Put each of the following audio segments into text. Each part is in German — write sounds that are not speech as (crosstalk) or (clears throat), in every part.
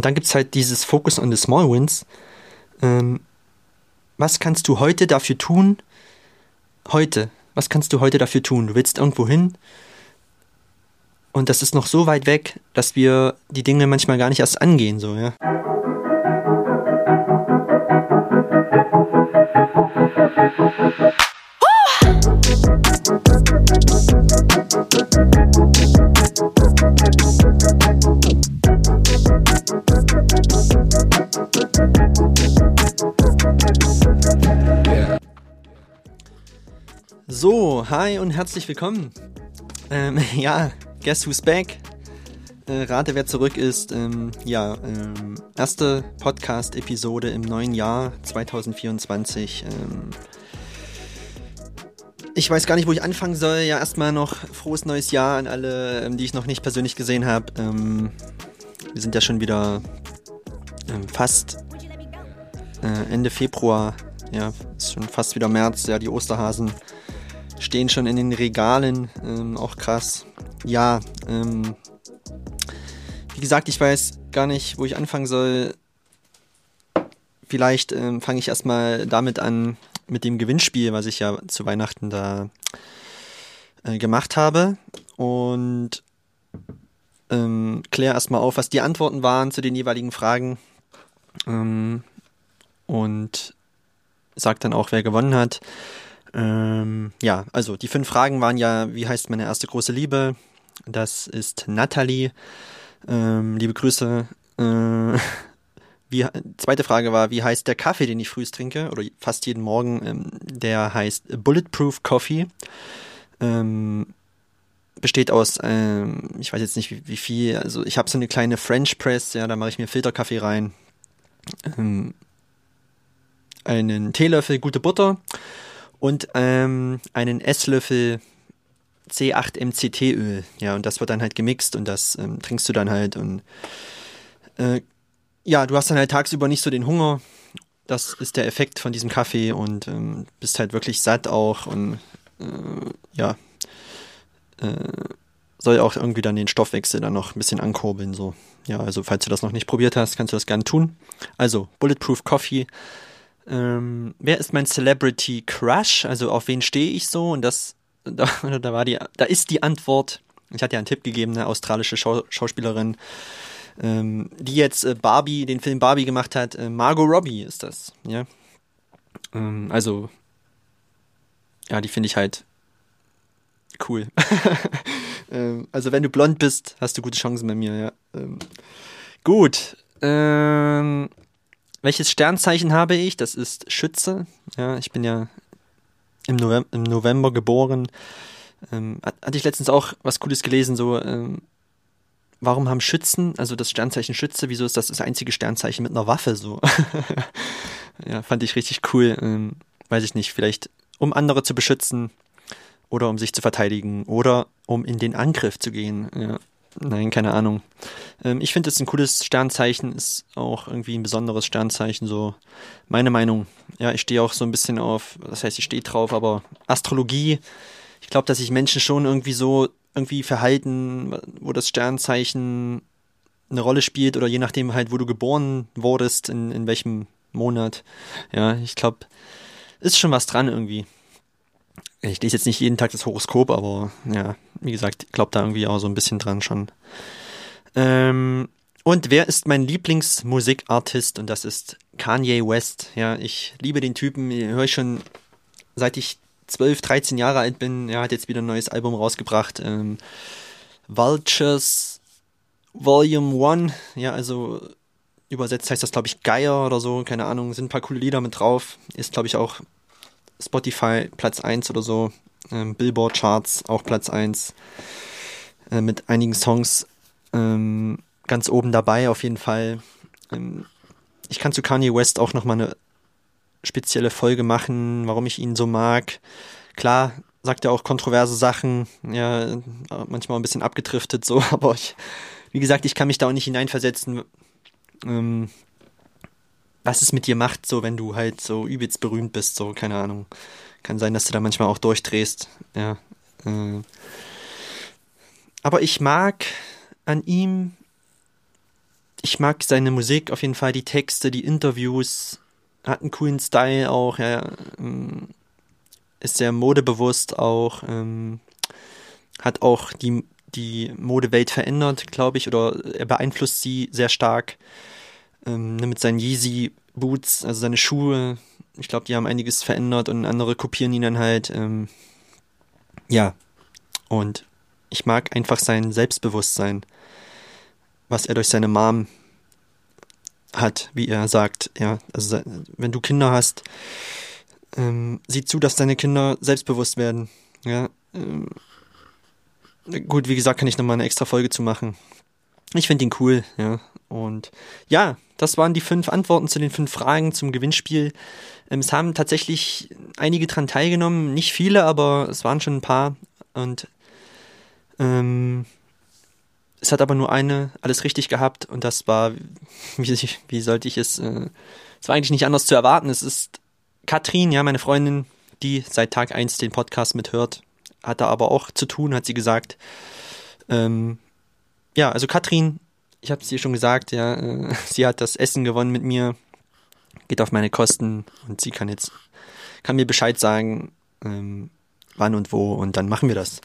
und dann gibt es halt dieses Focus on the Small Wins. Ähm, was kannst du heute dafür tun? Heute. Was kannst du heute dafür tun? Du willst irgendwo hin und das ist noch so weit weg, dass wir die Dinge manchmal gar nicht erst angehen, so, ja. So, hi und herzlich willkommen. Ähm, (laughs) ja, guess who's back? Äh, rate, wer zurück ist. Ähm, ja, ähm, erste Podcast-Episode im neuen Jahr 2024. Ähm, ich weiß gar nicht, wo ich anfangen soll. Ja, erstmal noch frohes neues Jahr an alle, ähm, die ich noch nicht persönlich gesehen habe. Ähm, wir sind ja schon wieder ähm, fast äh, Ende Februar. Ja, ist schon fast wieder März. Ja, die Osterhasen stehen schon in den Regalen, ähm, auch krass. Ja, ähm, wie gesagt, ich weiß gar nicht, wo ich anfangen soll. Vielleicht ähm, fange ich erstmal damit an, mit dem Gewinnspiel, was ich ja zu Weihnachten da äh, gemacht habe. Und ähm, kläre erstmal auf, was die Antworten waren zu den jeweiligen Fragen. Ähm, und sag dann auch, wer gewonnen hat. Ähm, ja, also die fünf Fragen waren ja, wie heißt meine erste große Liebe? Das ist Natalie. Ähm, liebe Grüße. Äh, wie, zweite Frage war, wie heißt der Kaffee, den ich frühst trinke? Oder fast jeden Morgen. Ähm, der heißt Bulletproof Coffee. Ähm, besteht aus, ähm, ich weiß jetzt nicht wie, wie viel, also ich habe so eine kleine French Press, ja, da mache ich mir Filterkaffee rein. Ähm, einen Teelöffel gute Butter und ähm, einen Esslöffel C8-MCT-Öl. Ja, und das wird dann halt gemixt und das ähm, trinkst du dann halt und äh, ja, du hast dann halt tagsüber nicht so den Hunger. Das ist der Effekt von diesem Kaffee und ähm, bist halt wirklich satt auch und äh, ja, äh, soll auch irgendwie dann den Stoffwechsel dann noch ein bisschen ankurbeln. So. Ja, also falls du das noch nicht probiert hast, kannst du das gerne tun. Also, Bulletproof Coffee ähm, wer ist mein Celebrity Crush? Also auf wen stehe ich so? Und das, (laughs) da, da war die, da ist die Antwort. Ich hatte ja einen Tipp gegeben, eine australische Schau Schauspielerin, ähm, die jetzt äh, Barbie, den Film Barbie gemacht hat. Äh, Margot Robbie ist das, ja. Ähm, also, ja, die finde ich halt cool. (laughs) ähm, also wenn du blond bist, hast du gute Chancen bei mir, ja. Ähm, gut. Ähm, welches Sternzeichen habe ich? Das ist Schütze. Ja, ich bin ja im November, im November geboren. Ähm, hatte ich letztens auch was Cooles gelesen, so, warum haben Schützen, also das Sternzeichen Schütze, wieso ist das das einzige Sternzeichen mit einer Waffe so? (laughs) ja, fand ich richtig cool. Ähm, weiß ich nicht, vielleicht um andere zu beschützen oder um sich zu verteidigen oder um in den Angriff zu gehen. Ja, Nein, keine Ahnung. Ähm, ich finde es ein cooles Sternzeichen, ist auch irgendwie ein besonderes Sternzeichen, so meine Meinung. Ja, ich stehe auch so ein bisschen auf, das heißt, ich stehe drauf, aber Astrologie, ich glaube, dass sich Menschen schon irgendwie so irgendwie verhalten, wo das Sternzeichen eine Rolle spielt oder je nachdem halt, wo du geboren wurdest, in, in welchem Monat. Ja, ich glaube, ist schon was dran irgendwie ich lese jetzt nicht jeden Tag das Horoskop, aber ja, wie gesagt, ich glaube da irgendwie auch so ein bisschen dran schon. Ähm, und wer ist mein Lieblingsmusikartist? Und das ist Kanye West. Ja, ich liebe den Typen, höre ich schon seit ich 12, 13 Jahre alt bin. Er hat jetzt wieder ein neues Album rausgebracht. Ähm, Vultures Volume 1. Ja, also übersetzt heißt das, glaube ich, Geier oder so. Keine Ahnung, sind ein paar coole Lieder mit drauf. Ist, glaube ich, auch Spotify Platz 1 oder so, ähm, Billboard Charts auch Platz 1, äh, mit einigen Songs ähm, ganz oben dabei auf jeden Fall. Ähm, ich kann zu Kanye West auch nochmal eine spezielle Folge machen, warum ich ihn so mag. Klar, sagt er auch kontroverse Sachen, ja, manchmal ein bisschen abgedriftet so, (laughs) aber ich, wie gesagt, ich kann mich da auch nicht hineinversetzen. Ähm, was es mit dir macht, so wenn du halt so übelst berühmt bist, so, keine Ahnung. Kann sein, dass du da manchmal auch durchdrehst, ja. Äh. Aber ich mag an ihm, ich mag seine Musik auf jeden Fall, die Texte, die Interviews, hat einen coolen Style auch, ja, ähm, ist sehr modebewusst auch, ähm, hat auch die, die Modewelt verändert, glaube ich, oder er beeinflusst sie sehr stark. Ähm, ne, mit seinen Yeezy Boots, also seine Schuhe, ich glaube, die haben einiges verändert und andere kopieren ihn dann halt. Ähm, ja, und ich mag einfach sein Selbstbewusstsein, was er durch seine Mom hat, wie er sagt. Ja, also wenn du Kinder hast, ähm, sieh zu, dass deine Kinder selbstbewusst werden. Ja, ähm, gut, wie gesagt, kann ich nochmal eine extra Folge zu machen. Ich finde ihn cool, ja. Und ja, das waren die fünf Antworten zu den fünf Fragen zum Gewinnspiel. Ähm, es haben tatsächlich einige dran teilgenommen, nicht viele, aber es waren schon ein paar. Und ähm, es hat aber nur eine alles richtig gehabt und das war, (laughs) wie, wie sollte ich es, äh, es war eigentlich nicht anders zu erwarten. Es ist Katrin, ja, meine Freundin, die seit Tag 1 den Podcast mithört, hat da aber auch zu tun, hat sie gesagt. Ähm, ja, also Katrin, ich habe es dir schon gesagt, ja, äh, (laughs) sie hat das Essen gewonnen mit mir, geht auf meine Kosten und sie kann jetzt, kann mir Bescheid sagen, ähm, wann und wo und dann machen wir das.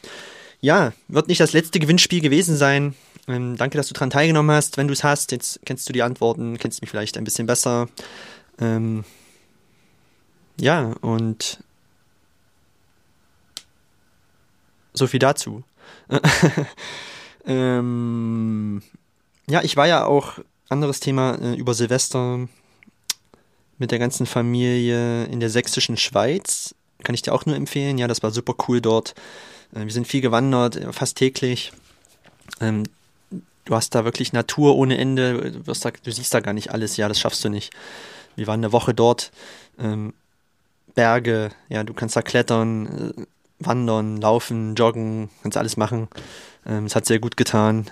Ja, wird nicht das letzte Gewinnspiel gewesen sein. Ähm, danke, dass du daran teilgenommen hast. Wenn du es hast, jetzt kennst du die Antworten, kennst mich vielleicht ein bisschen besser. Ähm, ja, und so viel dazu. (laughs) ähm, ja, ich war ja auch, anderes Thema, äh, über Silvester mit der ganzen Familie in der sächsischen Schweiz. Kann ich dir auch nur empfehlen. Ja, das war super cool dort. Äh, wir sind viel gewandert, äh, fast täglich. Ähm, du hast da wirklich Natur ohne Ende. Du, da, du, siehst da gar nicht alles. Ja, das schaffst du nicht. Wir waren eine Woche dort. Ähm, Berge, ja, du kannst da klettern, äh, wandern, laufen, joggen, kannst alles machen. Ähm, es hat sehr gut getan.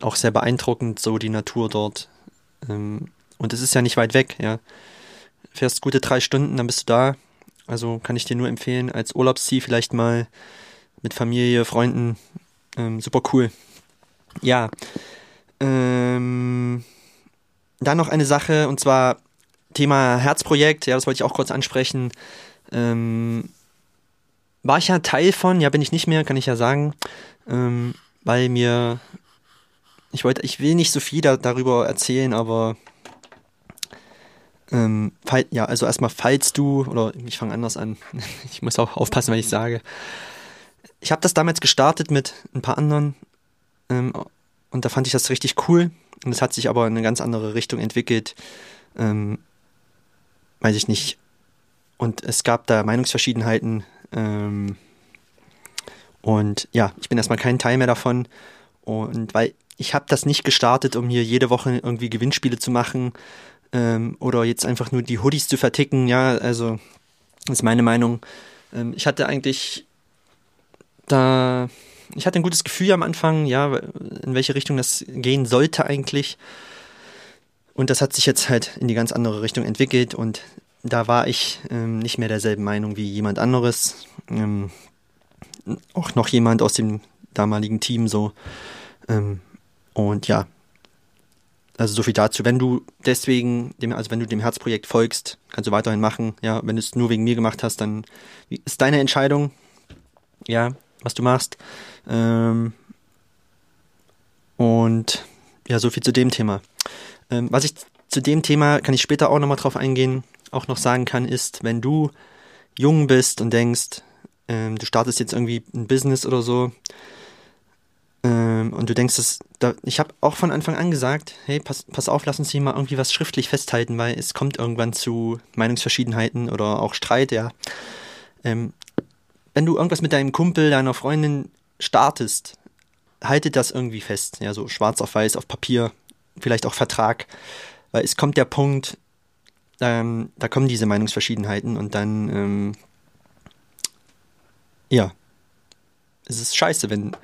Auch sehr beeindruckend, so die Natur dort. Und es ist ja nicht weit weg, ja. Fährst gute drei Stunden, dann bist du da. Also kann ich dir nur empfehlen, als Urlaubsziel vielleicht mal mit Familie, Freunden. Ähm, super cool. Ja. Ähm, dann noch eine Sache, und zwar Thema Herzprojekt, ja, das wollte ich auch kurz ansprechen. Ähm, war ich ja Teil von, ja, bin ich nicht mehr, kann ich ja sagen, ähm, weil mir, ich wollte, ich will nicht so viel da, darüber erzählen, aber ähm, fall, ja, also erstmal, falls du, oder ich fange anders an, (laughs) ich muss auch aufpassen, was ich sage, ich habe das damals gestartet mit ein paar anderen ähm, und da fand ich das richtig cool. Und es hat sich aber in eine ganz andere Richtung entwickelt. Ähm, weiß ich nicht. Und es gab da Meinungsverschiedenheiten. Ähm, und ja, ich bin erstmal kein Teil mehr davon. Und weil ich habe das nicht gestartet, um hier jede Woche irgendwie Gewinnspiele zu machen ähm, oder jetzt einfach nur die Hoodies zu verticken. Ja, also ist meine Meinung. Ähm, ich hatte eigentlich da, ich hatte ein gutes Gefühl am Anfang, ja, in welche Richtung das gehen sollte eigentlich. Und das hat sich jetzt halt in die ganz andere Richtung entwickelt und da war ich ähm, nicht mehr derselben Meinung wie jemand anderes. Ähm, auch noch jemand aus dem damaligen Team so. Ähm, und ja, also so viel dazu. Wenn du deswegen, dem, also wenn du dem Herzprojekt folgst, kannst du weiterhin machen. Ja, wenn du es nur wegen mir gemacht hast, dann ist deine Entscheidung. Ja, was du machst. Ähm, und ja, so viel zu dem Thema. Ähm, was ich zu dem Thema, kann ich später auch nochmal drauf eingehen, auch noch sagen kann, ist, wenn du jung bist und denkst, ähm, du startest jetzt irgendwie ein Business oder so, ähm, und du denkst, dass, da, ich habe auch von Anfang an gesagt, hey, pass, pass auf, lass uns hier mal irgendwie was schriftlich festhalten, weil es kommt irgendwann zu Meinungsverschiedenheiten oder auch Streit, ja. Ähm, wenn du irgendwas mit deinem Kumpel, deiner Freundin startest, haltet das irgendwie fest. Ja, so schwarz auf weiß, auf Papier, vielleicht auch Vertrag. Weil es kommt der Punkt, ähm, da kommen diese Meinungsverschiedenheiten und dann, ähm, ja, es ist scheiße, wenn,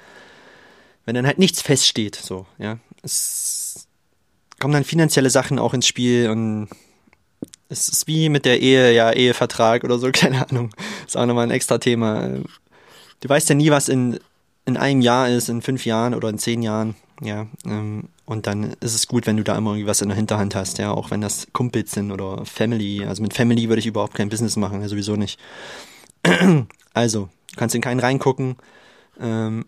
wenn dann halt nichts feststeht, so, ja. Es kommen dann finanzielle Sachen auch ins Spiel und es ist wie mit der Ehe, ja, Ehevertrag oder so, (laughs) keine Ahnung. Ist auch nochmal ein extra Thema. Du weißt ja nie, was in, in einem Jahr ist, in fünf Jahren oder in zehn Jahren. Ja, ähm, Und dann ist es gut, wenn du da immer irgendwie was in der Hinterhand hast, ja, auch wenn das Kumpels sind oder Family. Also mit Family würde ich überhaupt kein Business machen, ja, sowieso nicht. (clears throat) Also, du kannst in keinen reingucken. Ähm,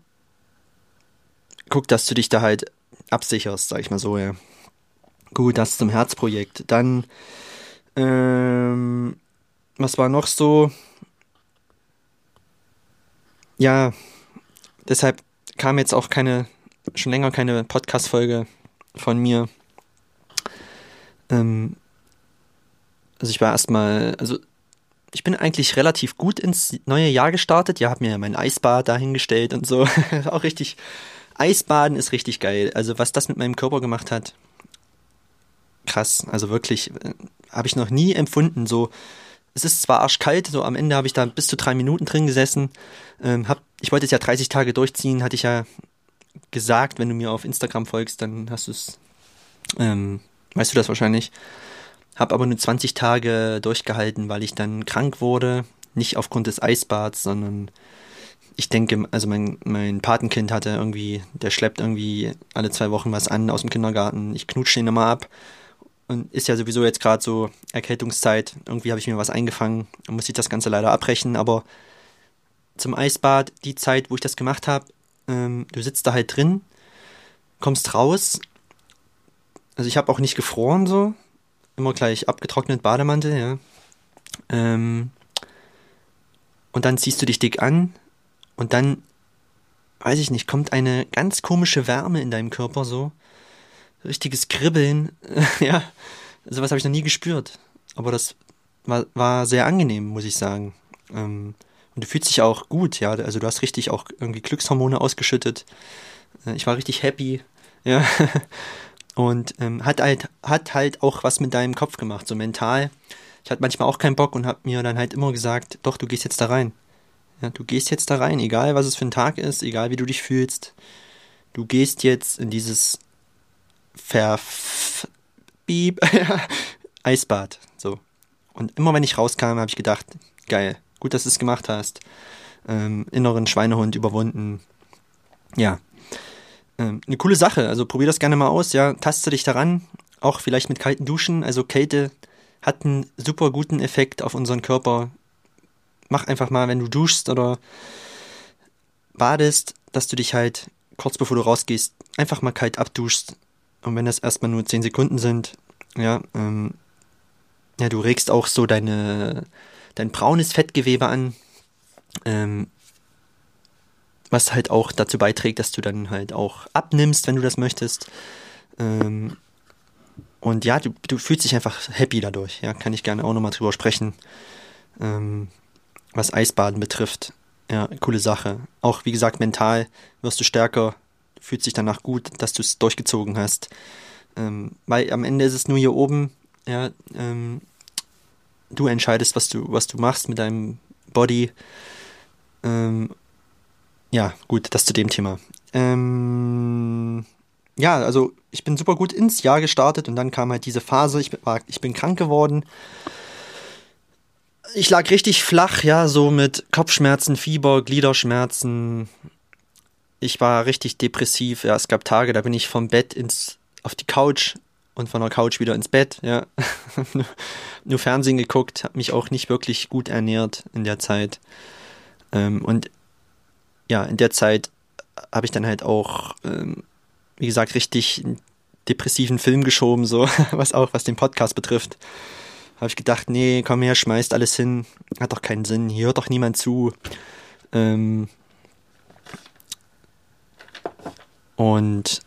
guck, dass du dich da halt absicherst, sag ich mal so, ja. Gut, das zum Herzprojekt. Dann, ähm, was war noch so? Ja, deshalb kam jetzt auch keine, schon länger keine Podcast-Folge von mir. Ähm, also ich war erstmal, also ich bin eigentlich relativ gut ins neue Jahr gestartet. Ja, hab mir mein Eisbad dahingestellt und so. (laughs) auch richtig. Eisbaden ist richtig geil. Also was das mit meinem Körper gemacht hat, krass. Also wirklich, äh, habe ich noch nie empfunden. So, es ist zwar arschkalt, so am Ende habe ich da bis zu drei Minuten drin gesessen. Ähm, hab, ich wollte es ja 30 Tage durchziehen, hatte ich ja gesagt, wenn du mir auf Instagram folgst, dann hast du es, ähm, weißt du das wahrscheinlich. Hab aber nur 20 Tage durchgehalten, weil ich dann krank wurde. Nicht aufgrund des Eisbads, sondern ich denke, also mein, mein Patenkind hatte irgendwie, der schleppt irgendwie alle zwei Wochen was an aus dem Kindergarten. Ich knutsche ihn immer ab. Und ist ja sowieso jetzt gerade so Erkältungszeit. Irgendwie habe ich mir was eingefangen. Dann muss ich das Ganze leider abbrechen. Aber zum Eisbad, die Zeit, wo ich das gemacht habe, ähm, du sitzt da halt drin, kommst raus. Also ich habe auch nicht gefroren so. Immer gleich abgetrocknet Bademantel, ja. Ähm, und dann ziehst du dich dick an und dann, weiß ich nicht, kommt eine ganz komische Wärme in deinem Körper so. Richtiges Kribbeln, (laughs) ja. Sowas habe ich noch nie gespürt. Aber das war, war sehr angenehm, muss ich sagen. Ähm, und du fühlst dich auch gut, ja. Also du hast richtig auch irgendwie Glückshormone ausgeschüttet. Äh, ich war richtig happy, ja. (laughs) Und ähm, hat, halt, hat halt auch was mit deinem Kopf gemacht, so mental. Ich hatte manchmal auch keinen Bock und habe mir dann halt immer gesagt, doch, du gehst jetzt da rein. Ja, du gehst jetzt da rein, egal was es für ein Tag ist, egal wie du dich fühlst. Du gehst jetzt in dieses Verf Beep (laughs) Eisbad. So. Und immer wenn ich rauskam, habe ich gedacht, geil, Gut, dass du es gemacht hast. Ähm, inneren Schweinehund überwunden. Ja. Ähm, eine coole Sache. Also probier das gerne mal aus. Ja, taste dich daran. Auch vielleicht mit kalten Duschen. Also Kälte hat einen super guten Effekt auf unseren Körper. Mach einfach mal, wenn du duschst oder badest, dass du dich halt kurz bevor du rausgehst, einfach mal kalt abduschst. Und wenn das erstmal nur 10 Sekunden sind, ja, ähm, ja, du regst auch so deine dein braunes Fettgewebe an, ähm, was halt auch dazu beiträgt, dass du dann halt auch abnimmst, wenn du das möchtest. Ähm, und ja, du, du fühlst dich einfach happy dadurch. Ja, kann ich gerne auch nochmal drüber sprechen. Ähm, was Eisbaden betrifft. Ja, coole Sache. Auch wie gesagt, mental wirst du stärker, fühlst dich danach gut, dass du es durchgezogen hast. Ähm, weil am Ende ist es nur hier oben, ja, ähm, du entscheidest, was du, was du machst mit deinem Body. Ähm, ja, gut, das zu dem Thema. Ähm, ja, also ich bin super gut ins Jahr gestartet und dann kam halt diese Phase, ich, war, ich bin krank geworden. Ich lag richtig flach, ja, so mit Kopfschmerzen, Fieber, Gliederschmerzen. Ich war richtig depressiv. Ja, es gab Tage, da bin ich vom Bett ins, auf die Couch und von der Couch wieder ins Bett, ja. (laughs) Nur Fernsehen geguckt, habe mich auch nicht wirklich gut ernährt in der Zeit. Ähm, und ja, in der Zeit habe ich dann halt auch, ähm, wie gesagt, richtig depressiven Film geschoben, so, (laughs) was auch, was den Podcast betrifft. Habe ich gedacht, nee, komm her, schmeißt alles hin, hat doch keinen Sinn, hier hört doch niemand zu. Ähm, und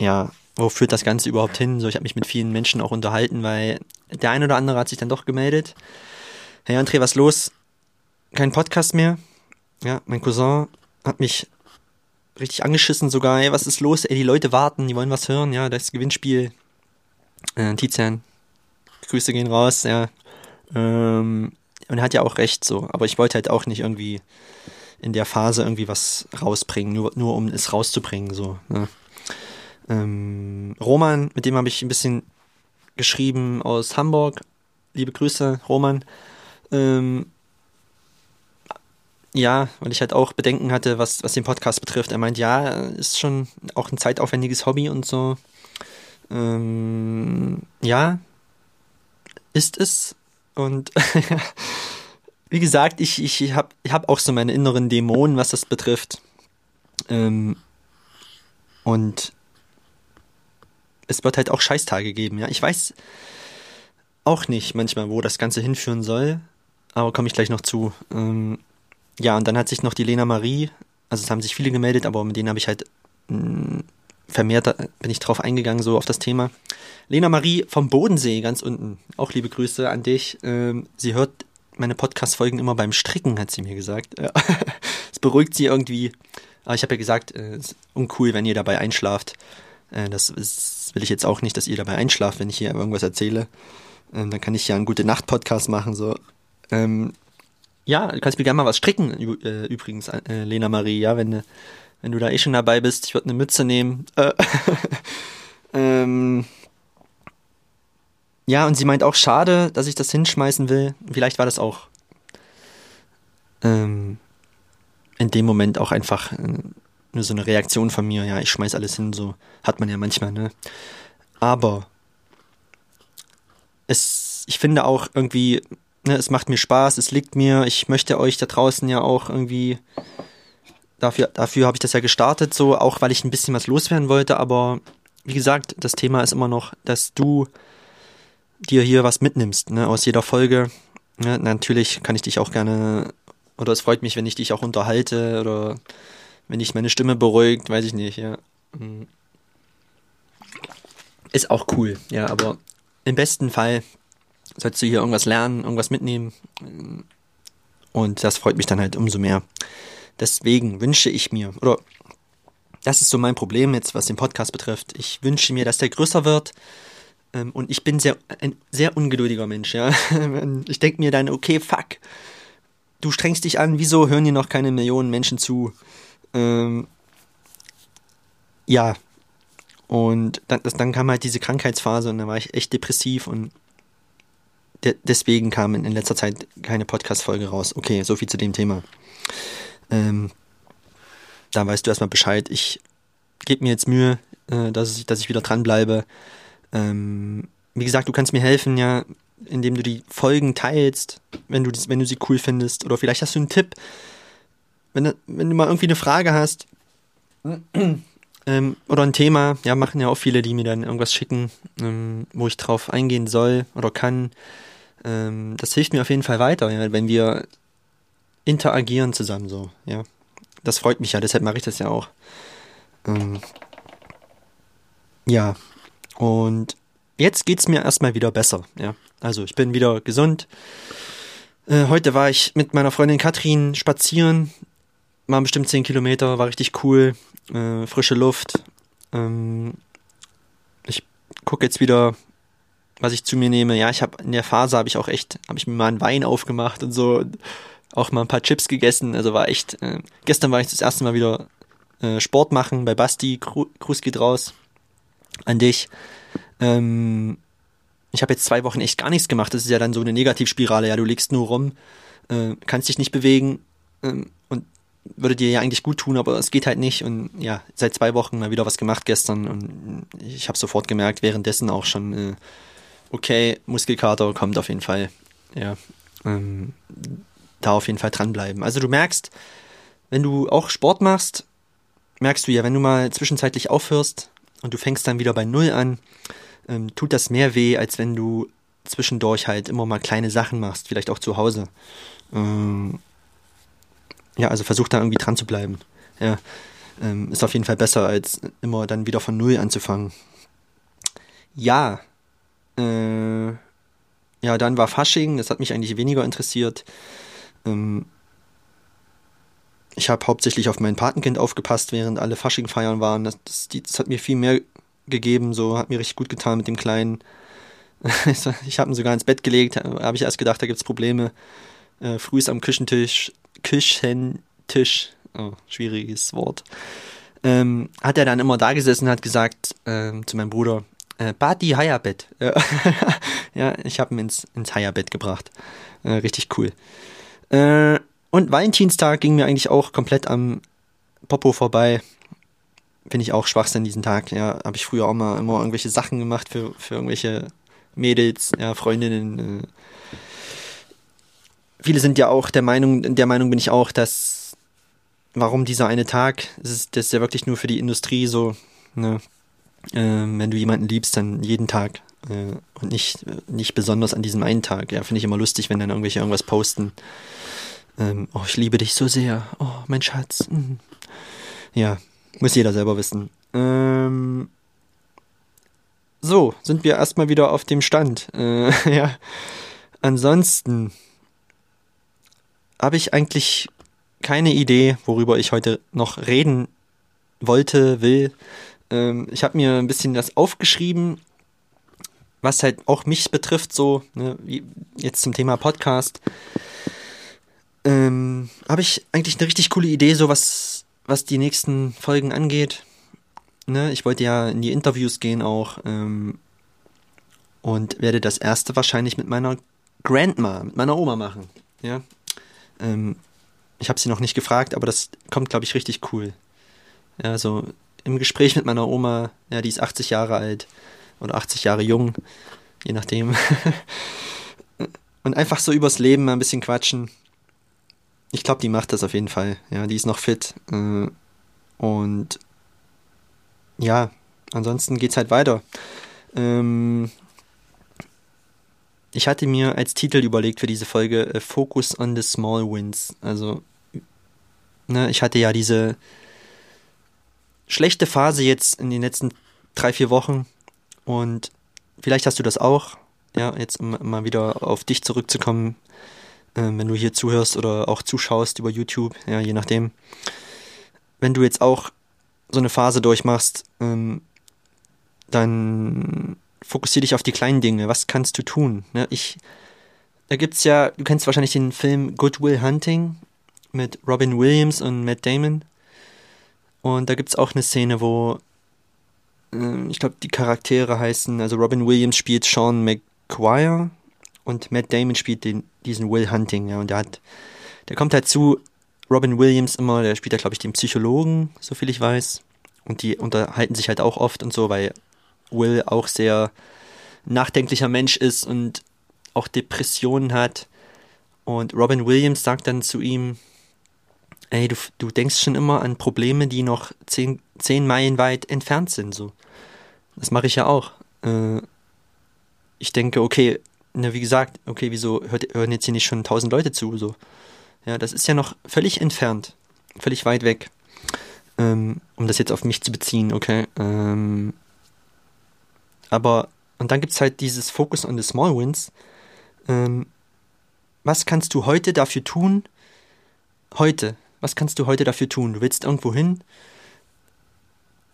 ja, wo führt das Ganze überhaupt hin? So, ich habe mich mit vielen Menschen auch unterhalten, weil der ein oder andere hat sich dann doch gemeldet. Hey André, was los? Kein Podcast mehr. Ja, mein Cousin hat mich richtig angeschissen sogar. Ey, was ist los? Ey, die Leute warten, die wollen was hören. Ja, das Gewinnspiel. Äh, Tizian, Grüße gehen raus. Ja. Ähm, und er hat ja auch recht so. Aber ich wollte halt auch nicht irgendwie in der Phase irgendwie was rausbringen, nur, nur um es rauszubringen. So. Ne? Ähm, Roman, mit dem habe ich ein bisschen geschrieben aus Hamburg. Liebe Grüße, Roman. Ähm, ja, weil ich halt auch Bedenken hatte, was, was den Podcast betrifft. Er meint, ja, ist schon auch ein zeitaufwendiges Hobby und so. Ähm, ja, ist es. Und (laughs) wie gesagt, ich, ich habe ich hab auch so meine inneren Dämonen, was das betrifft. Ähm, und es wird halt auch Scheißtage geben, ja. Ich weiß auch nicht manchmal, wo das Ganze hinführen soll, aber komme ich gleich noch zu. Ähm, ja, und dann hat sich noch die Lena Marie, also es haben sich viele gemeldet, aber mit denen habe ich halt mh, mm, vermehrt, bin ich drauf eingegangen, so auf das Thema. Lena Marie vom Bodensee, ganz unten, auch liebe Grüße an dich. Ähm, sie hört meine Podcast-Folgen immer beim Stricken, hat sie mir gesagt. (laughs) Es beruhigt sie irgendwie. Aber ich habe ja gesagt, es äh, ist uncool, wenn ihr dabei einschlaft. Äh, das will ich jetzt auch nicht, dass ihr dabei einschlaft, wenn ich hier irgendwas erzähle. Ähm, dann kann ich ja einen gute Nacht-Podcast machen. So. Ähm, ja, du kannst mir gerne mal was stricken, äh, übrigens, Lena Marie, ja, wenn, wenn du da eh schon dabei bist. Ich würde eine Mütze nehmen. Äh, (laughs) ähm, ja, und sie meint auch, schade, dass ich das hinschmeißen will. Vielleicht war das auch ähm, in dem Moment auch einfach äh, nur so eine Reaktion von mir. Ja, ich schmeiß alles hin, so hat man ja manchmal, ne? Aber es, ich finde auch irgendwie, ne, es macht mir Spaß, es liegt mir, ich möchte euch da draußen ja auch irgendwie, dafür, dafür habe ich das ja gestartet, so, auch weil ich ein bisschen was loswerden wollte, aber wie gesagt, das Thema ist immer noch, dass du dir hier was mitnimmst, ne, aus jeder Folge. Ne, natürlich kann ich dich auch gerne, oder es freut mich, wenn ich dich auch unterhalte, oder wenn ich meine Stimme beruhigt, weiß ich nicht, ja. Hm. Ist auch cool, ja, aber im besten Fall sollst du hier irgendwas lernen, irgendwas mitnehmen. Und das freut mich dann halt umso mehr. Deswegen wünsche ich mir, oder das ist so mein Problem jetzt, was den Podcast betrifft. Ich wünsche mir, dass der größer wird. Ähm, und ich bin sehr, ein sehr ungeduldiger Mensch, ja. (laughs) Ich denke mir dann, okay, fuck. Du strengst dich an, wieso hören dir noch keine Millionen Menschen zu? Ähm, ja, und dann, das, dann kam halt diese Krankheitsphase und da war ich echt depressiv und de deswegen kam in, in, letzter Zeit keine Podcast-Folge raus. Okay, so viel zu dem Thema. Ähm, da weißt du erstmal Bescheid. Ich gebe mir jetzt Mühe, äh, dass, ich, dass ich wieder dranbleibe. Ähm, wie gesagt, du kannst mir helfen, ja, indem du die Folgen teilst, wenn du, wenn du sie cool findest. Oder vielleicht hast du einen Tipp. Wenn, wenn du mal irgendwie eine Frage hast, (clears throat) ähm, oder ein Thema, ja, machen ja auch viele, die mir dann irgendwas schicken, ähm, wo ich drauf eingehen soll oder kann. Ähm, das hilft mir auf jeden Fall weiter, ja, wenn wir interagieren zusammen so, ja. Das freut mich ja, deshalb mache ich das ja auch. Ähm, ja, und jetzt geht es mir erstmal wieder besser, ja. Also ich bin wieder gesund. Äh, heute war ich mit meiner Freundin Katrin spazieren, waren bestimmt 10 Kilometer, war richtig cool äh, frische Luft. Ähm, ich gucke jetzt wieder, was ich zu mir nehme. Ja, ich habe in der Phase habe ich auch echt, habe ich mir mal einen Wein aufgemacht und so, auch mal ein paar Chips gegessen. Also war echt. Äh, gestern war ich das erste Mal wieder äh, Sport machen bei Basti. Gru Gruß geht raus an dich. Ähm, ich habe jetzt zwei Wochen echt gar nichts gemacht. Das ist ja dann so eine Negativspirale. Ja, du liegst nur rum, äh, kannst dich nicht bewegen ähm, und würde dir ja eigentlich gut tun, aber es geht halt nicht. Und ja, seit zwei Wochen mal wieder was gemacht gestern und ich habe sofort gemerkt, währenddessen auch schon, äh, okay, Muskelkater kommt auf jeden Fall. Ja, ähm, da auf jeden Fall dranbleiben. Also du merkst, wenn du auch Sport machst, merkst du ja, wenn du mal zwischenzeitlich aufhörst und du fängst dann wieder bei Null an, ähm, tut das mehr weh, als wenn du zwischendurch halt immer mal kleine Sachen machst, vielleicht auch zu Hause. Ähm, ja, also versuch da irgendwie dran zu bleiben. Ja, ähm, ist auf jeden Fall besser, als immer dann wieder von Null anzufangen. Ja, äh, ja, dann war Fasching, das hat mich eigentlich weniger interessiert. Ähm, ich habe hauptsächlich auf mein Patenkind aufgepasst, während alle Fasching feiern waren. Das, das, das, hat mir viel mehr gegeben, so hat mir richtig gut getan mit dem Kleinen. (laughs) ich habe ihn sogar ins Bett gelegt, habe ich erst gedacht, da gibt es Probleme. Äh, früh ist am Küchentisch Küchentisch, oh, schwieriges Wort, ähm, hat er dann immer da gesessen und hat gesagt ähm, zu meinem Bruder, äh, Badi Hayabett. (laughs) ja, ich habe ihn ins, ins Hayabett gebracht. Äh, richtig cool. Äh, und Valentinstag ging mir eigentlich auch komplett am Popo vorbei. finde ich auch Schwachsinn diesen Tag. Ja, habe ich früher auch mal immer irgendwelche Sachen gemacht für, für irgendwelche Mädels, ja, Freundinnen. Äh. Viele sind ja auch der Meinung, der Meinung bin ich auch, dass warum dieser eine Tag, das ist, das ist ja wirklich nur für die Industrie so, ne? Äh, wenn du jemanden liebst, dann jeden Tag äh, und nicht, nicht besonders an diesem einen Tag. Ja, finde ich immer lustig, wenn dann irgendwelche irgendwas posten. Ähm, oh, ich liebe dich so sehr. Oh, mein Schatz. Mhm. Ja, muss jeder selber wissen. Ähm, so, sind wir erstmal wieder auf dem Stand. Äh, (laughs) ja. Ansonsten habe ich eigentlich keine Idee, worüber ich heute noch reden wollte, will. Ähm, ich habe mir ein bisschen das aufgeschrieben, was halt auch mich betrifft, so, ne, jetzt zum Thema Podcast. Ähm, habe ich eigentlich eine richtig coole Idee, so was, was die nächsten Folgen angeht. Ne, ich wollte ja in die Interviews gehen auch ähm, und werde das erste wahrscheinlich mit meiner Grandma, mit meiner Oma machen. Ja, ähm, ich habe sie noch nicht gefragt, aber das kommt, glaube ich, richtig cool. Ja, so im Gespräch mit meiner Oma, ja, die ist 80 Jahre alt oder 80 Jahre jung, je nachdem. (laughs) und einfach so übers Leben mal ein bisschen quatschen. Ich glaube, die macht das auf jeden Fall. Ja, die ist noch fit. Äh, und ja, ansonsten geht's halt weiter. Ähm, ich hatte mir als Titel überlegt für diese Folge äh, Focus on the Small Wins. Also, ne, ich hatte ja diese schlechte Phase jetzt in den letzten drei, vier Wochen und vielleicht hast du das auch. Ja, jetzt um mal wieder auf dich zurückzukommen, äh, wenn du hier zuhörst oder auch zuschaust über YouTube, ja, je nachdem. Wenn du jetzt auch so eine Phase durchmachst, ähm, dann fokussiere dich auf die kleinen Dinge. Was kannst du tun? Ne, ich, da gibt's ja, du kennst wahrscheinlich den Film Good Will Hunting mit Robin Williams und Matt Damon. Und da gibt's auch eine Szene, wo äh, ich glaube, die Charaktere heißen, also Robin Williams spielt Sean McGuire und Matt Damon spielt den, diesen Will Hunting, ja, und der hat, der kommt halt zu Robin Williams immer, der spielt da, glaube ich, den Psychologen, so viel ich weiß. Und die unterhalten sich halt auch oft und so, weil Will auch sehr nachdenklicher Mensch ist und auch Depressionen hat. Und Robin Williams sagt dann zu ihm, ey, du, du denkst schon immer an Probleme, die noch zehn, zehn Meilen weit entfernt sind, so. Das mache ich ja auch. Äh, ich denke, okay, ne, wie gesagt, okay, wieso hört, hören jetzt hier nicht schon tausend Leute zu, so. Ja, das ist ja noch völlig entfernt, völlig weit weg. Ähm, um das jetzt auf mich zu beziehen, okay. Ähm, aber, und dann gibt es halt dieses Focus on the Small Wins. Ähm, was kannst du heute dafür tun, heute, was kannst du heute dafür tun? Du willst irgendwo hin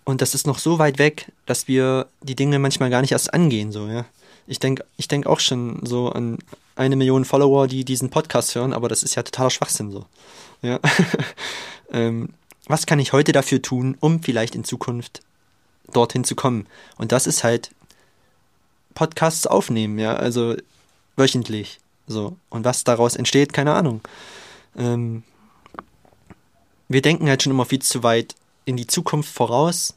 und das ist noch so weit weg, dass wir die Dinge manchmal gar nicht erst angehen, so, ja. Ich denke ich denk auch schon so an eine Million Follower, die diesen Podcast hören, aber das ist ja totaler Schwachsinn, so. Ja. (laughs) ähm, was kann ich heute dafür tun, um vielleicht in Zukunft dorthin zu kommen? Und das ist halt Podcasts aufnehmen, ja, also wöchentlich, so. Und was daraus entsteht, keine Ahnung. Ähm, wir denken halt schon immer viel zu weit in die Zukunft voraus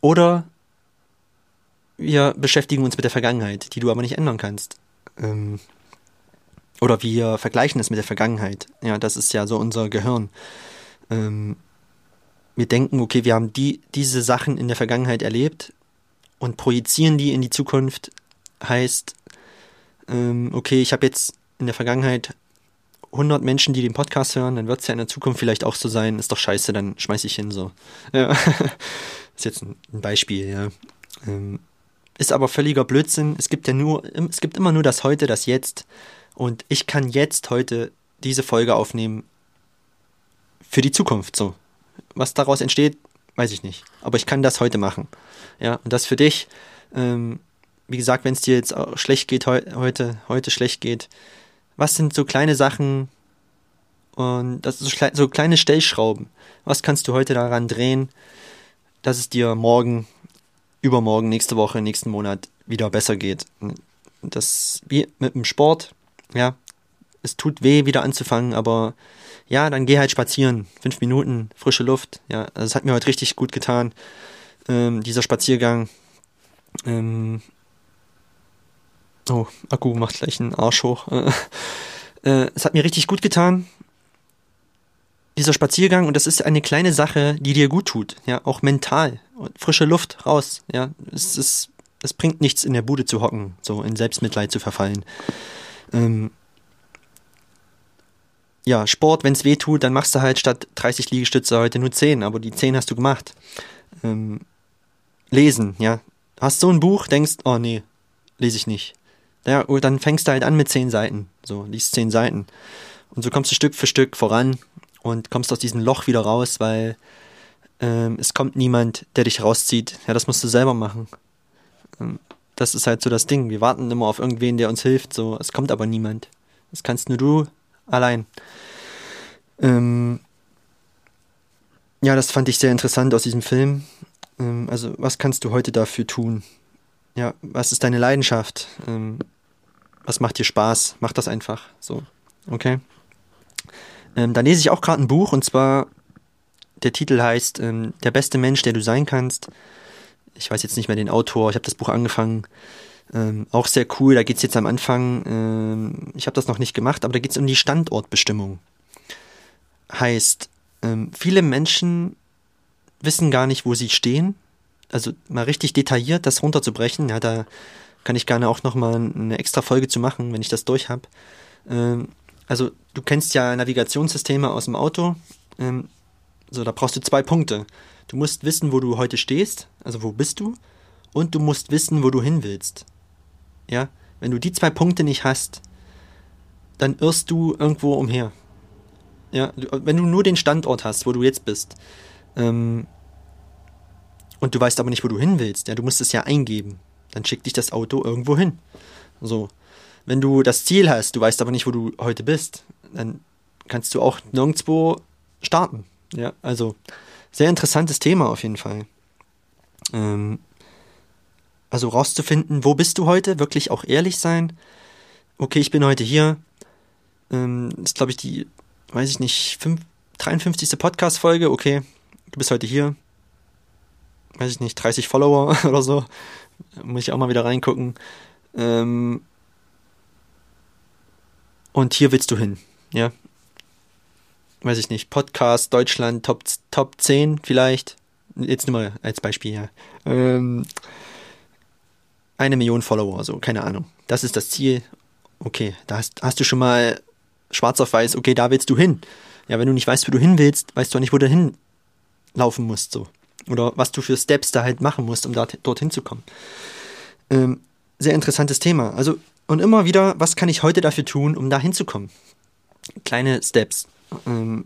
oder wir beschäftigen uns mit der Vergangenheit, die du aber nicht ändern kannst. Ähm, oder wir vergleichen es mit der Vergangenheit. Ja, das ist ja so unser Gehirn. Ähm, wir denken, okay, wir haben die, diese Sachen in der Vergangenheit erlebt und projizieren die in die Zukunft. Heißt, ähm, okay, ich habe jetzt in der Vergangenheit 100 Menschen, die den Podcast hören, dann wird es ja in der Zukunft vielleicht auch so sein, ist doch scheiße, dann schmeiß ich hin so. Ja. (laughs) ist jetzt ein, Beispiel, ja. Ähm, ist aber völliger Blödsinn. Es gibt ja nur, es gibt immer nur das Heute, das Jetzt. Und ich kann jetzt heute diese Folge aufnehmen für die Zukunft so. Was daraus entsteht, weiß ich nicht. Aber ich kann das heute machen. Ja, und das für dich. Ähm, wie gesagt, wenn es dir jetzt schlecht geht heu heute, heute schlecht geht, was sind so kleine Sachen und das ist so kleine Stellschrauben. Was kannst du heute daran drehen, dass es dir morgen, übermorgen, nächste Woche, nächsten Monat wieder besser geht? Das wie mit dem Sport, ja. es tut weh, wieder anzufangen, aber ja, dann geh halt spazieren. Fünf Minuten, frische Luft. Ja, also es hat mir heute richtig gut getan, ähm, dieser Spaziergang. Ähm, oh, Akku macht gleich einen Arsch hoch. (laughs) äh, es hat mir richtig gut getan, dieser Spaziergang. Und das ist eine kleine Sache, die dir gut tut. Ja, auch mental. Frische Luft raus. Ja, es ist, es bringt nichts, in der Bude zu hocken, so in Selbstmitleid zu verfallen. Ähm, ja, Sport, wenn es weh tut, dann machst du halt statt 30 Liegestütze heute nur 10, aber die 10 hast du gemacht. Ähm, lesen, ja. Hast so ein Buch, denkst, oh nee, lese ich nicht. Ja, und dann fängst du halt an mit 10 Seiten. So, liest 10 Seiten. Und so kommst du Stück für Stück voran und kommst aus diesem Loch wieder raus, weil ähm, es kommt niemand, der dich rauszieht. Ja, das musst du selber machen. Ähm, das ist halt so das Ding. Wir warten immer auf irgendwen, der uns hilft. So, es kommt aber niemand. Das kannst nur du allein. Ähm, ja, das fand ich sehr interessant aus diesem Film. Ähm, also, was kannst du heute dafür tun? Ja, was ist deine Leidenschaft? Ähm, was macht dir Spaß? Mach das einfach. So, okay. Ähm, da lese ich auch gerade ein Buch und zwar der Titel heißt ähm, Der beste Mensch, der du sein kannst. Ich weiß jetzt nicht mehr den Autor. Ich habe das Buch angefangen. Ähm, auch sehr cool, da geht es jetzt am Anfang, ähm, ich habe das noch nicht gemacht, aber da geht es um die Standortbestimmung. Heißt, ähm, viele Menschen wissen gar nicht, wo sie stehen. Also mal richtig detailliert das runterzubrechen, ja, da kann ich gerne auch nochmal eine extra Folge zu machen, wenn ich das durch habe. Ähm, also du kennst ja Navigationssysteme aus dem Auto. Ähm, so, da brauchst du zwei Punkte. Du musst wissen, wo du heute stehst, also wo bist du, und du musst wissen, wo du hin willst. Ja, wenn du die zwei Punkte nicht hast, dann irrst du irgendwo umher. Ja, wenn du nur den Standort hast, wo du jetzt bist, ähm, und du weißt aber nicht, wo du hin willst, ja, du musst es ja eingeben, dann schickt dich das Auto irgendwo hin. So. Wenn du das Ziel hast, du weißt aber nicht, wo du heute bist, dann kannst du auch nirgendwo starten. Ja, also sehr interessantes Thema auf jeden Fall. Ähm, also rauszufinden, wo bist du heute, wirklich auch ehrlich sein. Okay, ich bin heute hier. Ähm, ist, glaube ich, die, weiß ich nicht, 5, 53. Podcast-Folge. Okay, du bist heute hier. Weiß ich nicht, 30 Follower (laughs) oder so. Muss ich auch mal wieder reingucken. Ähm, und hier willst du hin, ja. Weiß ich nicht, Podcast Deutschland Top, Top 10 vielleicht. Jetzt nur mal als Beispiel, ja. Ähm, eine Million Follower, so, keine Ahnung. Das ist das Ziel. Okay, da hast, hast du schon mal schwarz auf weiß, okay, da willst du hin. Ja, wenn du nicht weißt, wo du hin willst, weißt du auch nicht, wo du hinlaufen musst, so. Oder was du für Steps da halt machen musst, um da, dorthin zu kommen. Ähm, sehr interessantes Thema. Also, und immer wieder, was kann ich heute dafür tun, um da hinzukommen? Kleine Steps. Ähm,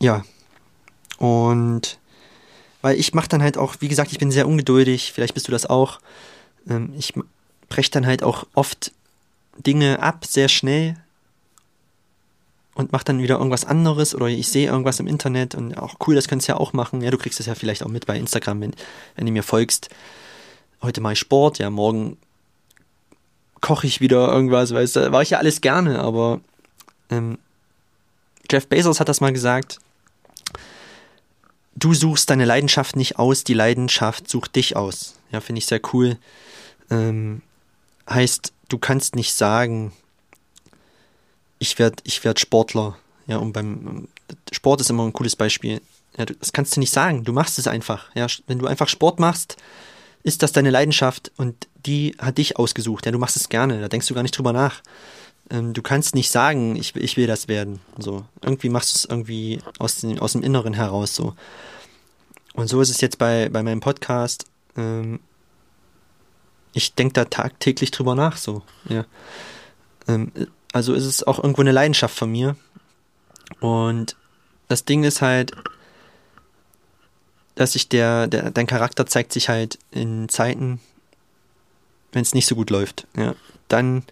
ja. Und weil ich mache dann halt auch, wie gesagt, ich bin sehr ungeduldig, vielleicht bist du das auch. Ähm, ich breche dann halt auch oft Dinge ab, sehr schnell und mache dann wieder irgendwas anderes oder ich sehe irgendwas im Internet und auch cool, das könntest du ja auch machen. Ja, du kriegst das ja vielleicht auch mit bei Instagram, wenn, wenn du mir folgst. Heute mal Sport, ja, morgen koche ich wieder irgendwas, weißt du, war ich ja alles gerne, aber ähm, Jeff Bezos hat das mal gesagt, du suchst deine Leidenschaft nicht aus, die Leidenschaft sucht dich aus. Ja, finde ich sehr cool. Ähm, heißt, du kannst nicht sagen, ich werde ich werd Sportler. Ja, und beim Sport ist immer ein cooles Beispiel. Ja, das kannst du nicht sagen. Du machst es einfach. Ja, wenn du einfach Sport machst, ist das deine Leidenschaft und die hat dich ausgesucht. Ja, du machst es gerne. Da denkst du gar nicht drüber nach. Ähm, du kannst nicht sagen, ich, ich will das werden. So, irgendwie machst du es irgendwie aus, den, aus dem Inneren heraus so. Und so ist es jetzt bei, bei meinem Podcast. Ähm, ich denke da tagtäglich drüber nach, so, ja. Ähm, also ist es auch irgendwo eine Leidenschaft von mir. Und das Ding ist halt, dass sich der, der, dein Charakter zeigt sich halt in Zeiten, wenn es nicht so gut läuft. Ja, dann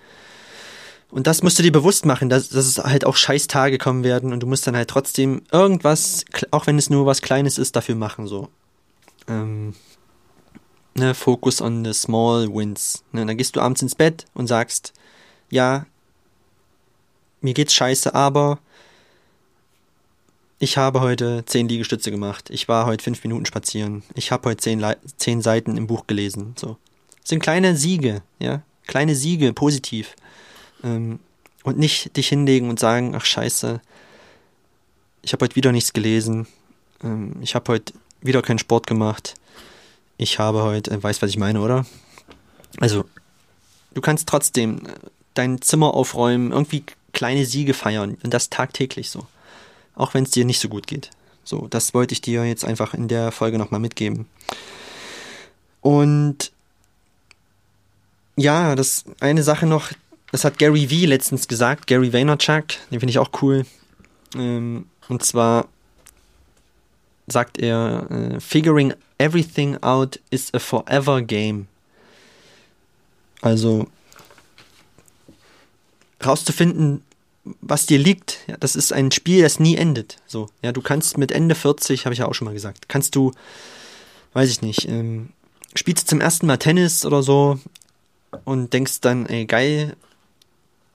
und das musst du dir bewusst machen, dass, dass es halt auch scheiß Tage kommen werden und du musst dann halt trotzdem irgendwas, auch wenn es nur was Kleines ist, dafür machen, so. Ähm, Ne, focus on the small wins. Ne, dann gehst du abends ins Bett und sagst, ja, mir geht's scheiße, aber ich habe heute zehn Liegestütze gemacht. Ich war heute fünf Minuten spazieren. Ich habe heute zehn, zehn Seiten im Buch gelesen. So. Das sind kleine Siege, ja. Kleine Siege, positiv. Ähm, und nicht dich hinlegen und sagen, ach scheiße, ich habe heute wieder nichts gelesen. Ähm, ich habe heute wieder keinen Sport gemacht. Ich habe heute, äh, weißt was ich meine, oder? Also, du kannst trotzdem äh, dein Zimmer aufräumen, irgendwie kleine Siege feiern und das tagtäglich so. Auch wenn es dir nicht so gut geht. So, das wollte ich dir jetzt einfach in der Folge nochmal mitgeben. Und ja, das eine Sache noch, das hat Gary V letztens gesagt, Gary Vaynerchuk, den finde ich auch cool. Ähm, und zwar sagt er, äh, Figuring everything out is a forever game. Also rauszufinden, was dir liegt, ja, das ist ein Spiel, das nie endet. So, ja, du kannst mit Ende 40, habe ich ja auch schon mal gesagt, kannst du, weiß ich nicht, ähm, spielst zum ersten Mal Tennis oder so und denkst dann, ey, geil,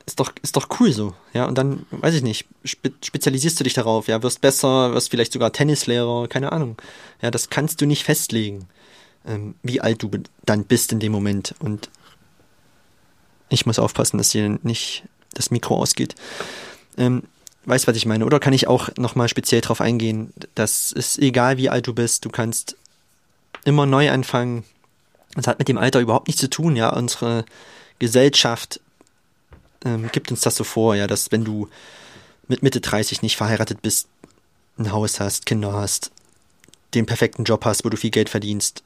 ist doch, ist doch cool so, ja, und dann, weiß ich nicht, spe spezialisierst du dich darauf, ja, wirst besser, wirst vielleicht sogar Tennislehrer, keine Ahnung. Ja, das kannst du nicht festlegen, ähm, wie alt du dann bist in dem Moment und ich muss aufpassen, dass hier nicht das Mikro ausgeht. Ähm, weißt, was ich meine? Oder kann ich auch nochmal speziell darauf eingehen, dass es egal, wie alt du bist, du kannst immer neu anfangen. Das hat mit dem Alter überhaupt nichts zu tun, ja. Unsere Gesellschaft ähm, gibt uns das so vor, ja, dass wenn du mit Mitte 30 nicht verheiratet bist, ein Haus hast, Kinder hast, den perfekten Job hast, wo du viel Geld verdienst,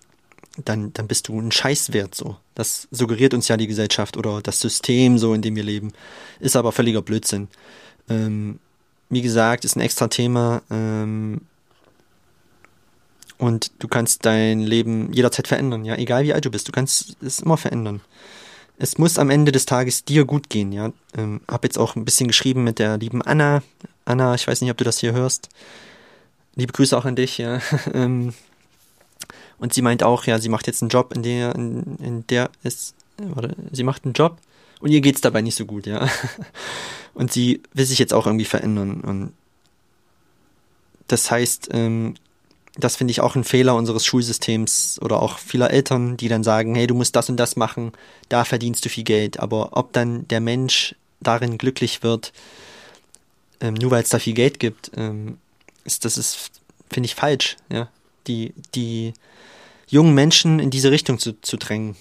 dann, dann bist du ein Scheißwert so. Das suggeriert uns ja die Gesellschaft oder das System so, in dem wir leben. Ist aber völliger Blödsinn. Ähm, wie gesagt, ist ein extra Thema. Ähm, und du kannst dein Leben jederzeit verändern, ja, egal wie alt du bist, du kannst es immer verändern es muss am Ende des Tages dir gut gehen, ja. Ähm, hab jetzt auch ein bisschen geschrieben mit der lieben Anna. Anna, ich weiß nicht, ob du das hier hörst. Liebe Grüße auch an dich, ja. (laughs) Und sie meint auch, ja, sie macht jetzt einen Job, in der, in, in der ist, oder sie macht einen Job und ihr geht's dabei nicht so gut, ja. (laughs) Und sie will sich jetzt auch irgendwie verändern. Und das heißt, ähm, das finde ich auch ein Fehler unseres Schulsystems oder auch vieler Eltern, die dann sagen, hey, du musst das und das machen, da verdienst du viel Geld. Aber ob dann der Mensch darin glücklich wird, ähm, nur weil es da viel Geld gibt, ähm, ist, das ist, finde ich, falsch, ja. Die, die jungen Menschen in diese Richtung zu, zu drängen.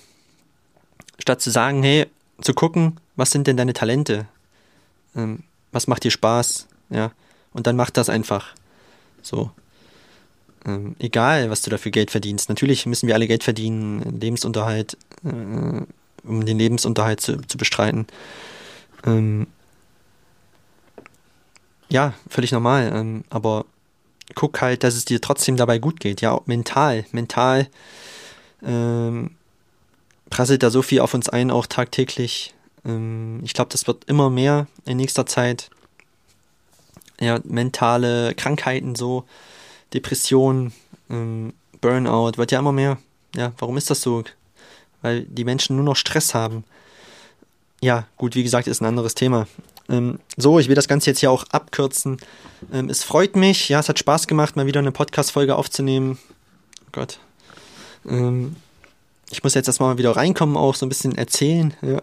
Statt zu sagen, hey, zu gucken, was sind denn deine Talente? Ähm, was macht dir Spaß? Ja. Und dann mach das einfach. So ähm, egal, was du dafür Geld verdienst. Natürlich müssen wir alle Geld verdienen, Lebensunterhalt, äh, um den Lebensunterhalt zu, zu bestreiten. Ähm, ja, völlig normal. Ähm, aber guck halt, dass es dir trotzdem dabei gut geht. Ja, mental, mental ähm, prasselt da so viel auf uns ein, auch tagtäglich. Ähm, ich glaube, das wird immer mehr in nächster Zeit. Ja, mentale Krankheiten so. Depression, ähm, Burnout, wird ja immer mehr. Ja, warum ist das so? Weil die Menschen nur noch Stress haben. Ja, gut, wie gesagt, ist ein anderes Thema. Ähm, so, ich will das Ganze jetzt hier auch abkürzen. Ähm, es freut mich, ja, es hat Spaß gemacht, mal wieder eine Podcast-Folge aufzunehmen. Oh Gott. Ähm, ich muss jetzt erstmal wieder reinkommen, auch so ein bisschen erzählen. Ja.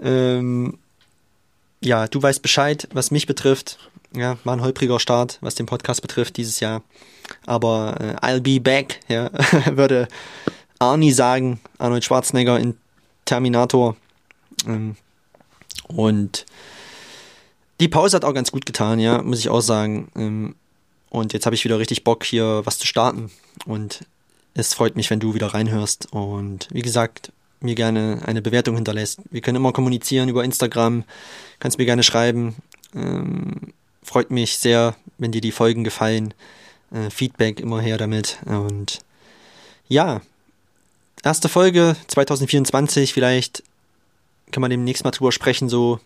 (laughs) ähm, ja, du weißt Bescheid, was mich betrifft. Ja, war ein holpriger Start, was den Podcast betrifft dieses Jahr. Aber äh, I'll be back, ja, (laughs) würde Arnie sagen, Arnold Schwarzenegger in Terminator. Ähm, und die Pause hat auch ganz gut getan, ja, muss ich auch sagen. Ähm, und jetzt habe ich wieder richtig Bock, hier was zu starten. Und es freut mich, wenn du wieder reinhörst. Und wie gesagt, mir gerne eine Bewertung hinterlässt. Wir können immer kommunizieren über Instagram. Kannst mir gerne schreiben. Ähm, freut mich sehr, wenn dir die Folgen gefallen. Äh, Feedback immer her damit. Und ja, erste Folge 2024, vielleicht kann man demnächst mal drüber sprechen, so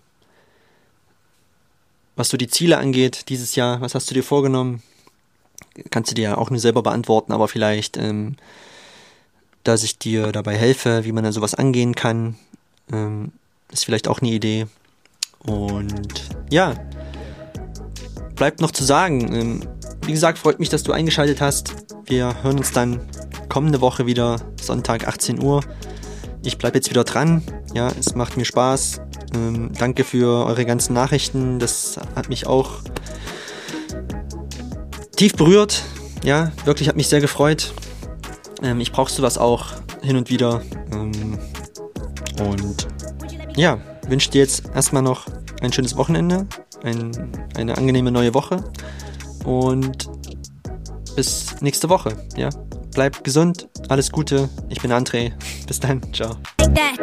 was so die Ziele angeht dieses Jahr. Was hast du dir vorgenommen? Kannst du dir ja auch nur selber beantworten, aber vielleicht ähm, dass ich dir dabei helfe, wie man dann sowas angehen kann. Ähm, ist vielleicht auch eine Idee. Und ja, bleibt noch zu sagen. Ähm, wie gesagt, freut mich, dass du eingeschaltet hast. Wir hören uns dann kommende Woche wieder, Sonntag 18 Uhr. Ich bleibe jetzt wieder dran. Ja, es macht mir Spaß. Ähm, danke für eure ganzen Nachrichten. Das hat mich auch tief berührt. Ja, wirklich hat mich sehr gefreut. Ähm, ich brauche sowas auch hin und wieder. Ähm, und ja, wünsche dir jetzt erstmal noch ein schönes Wochenende, ein, eine angenehme neue Woche und bis nächste Woche. Ja, bleib gesund, alles Gute. Ich bin André. Bis dann, ciao. Like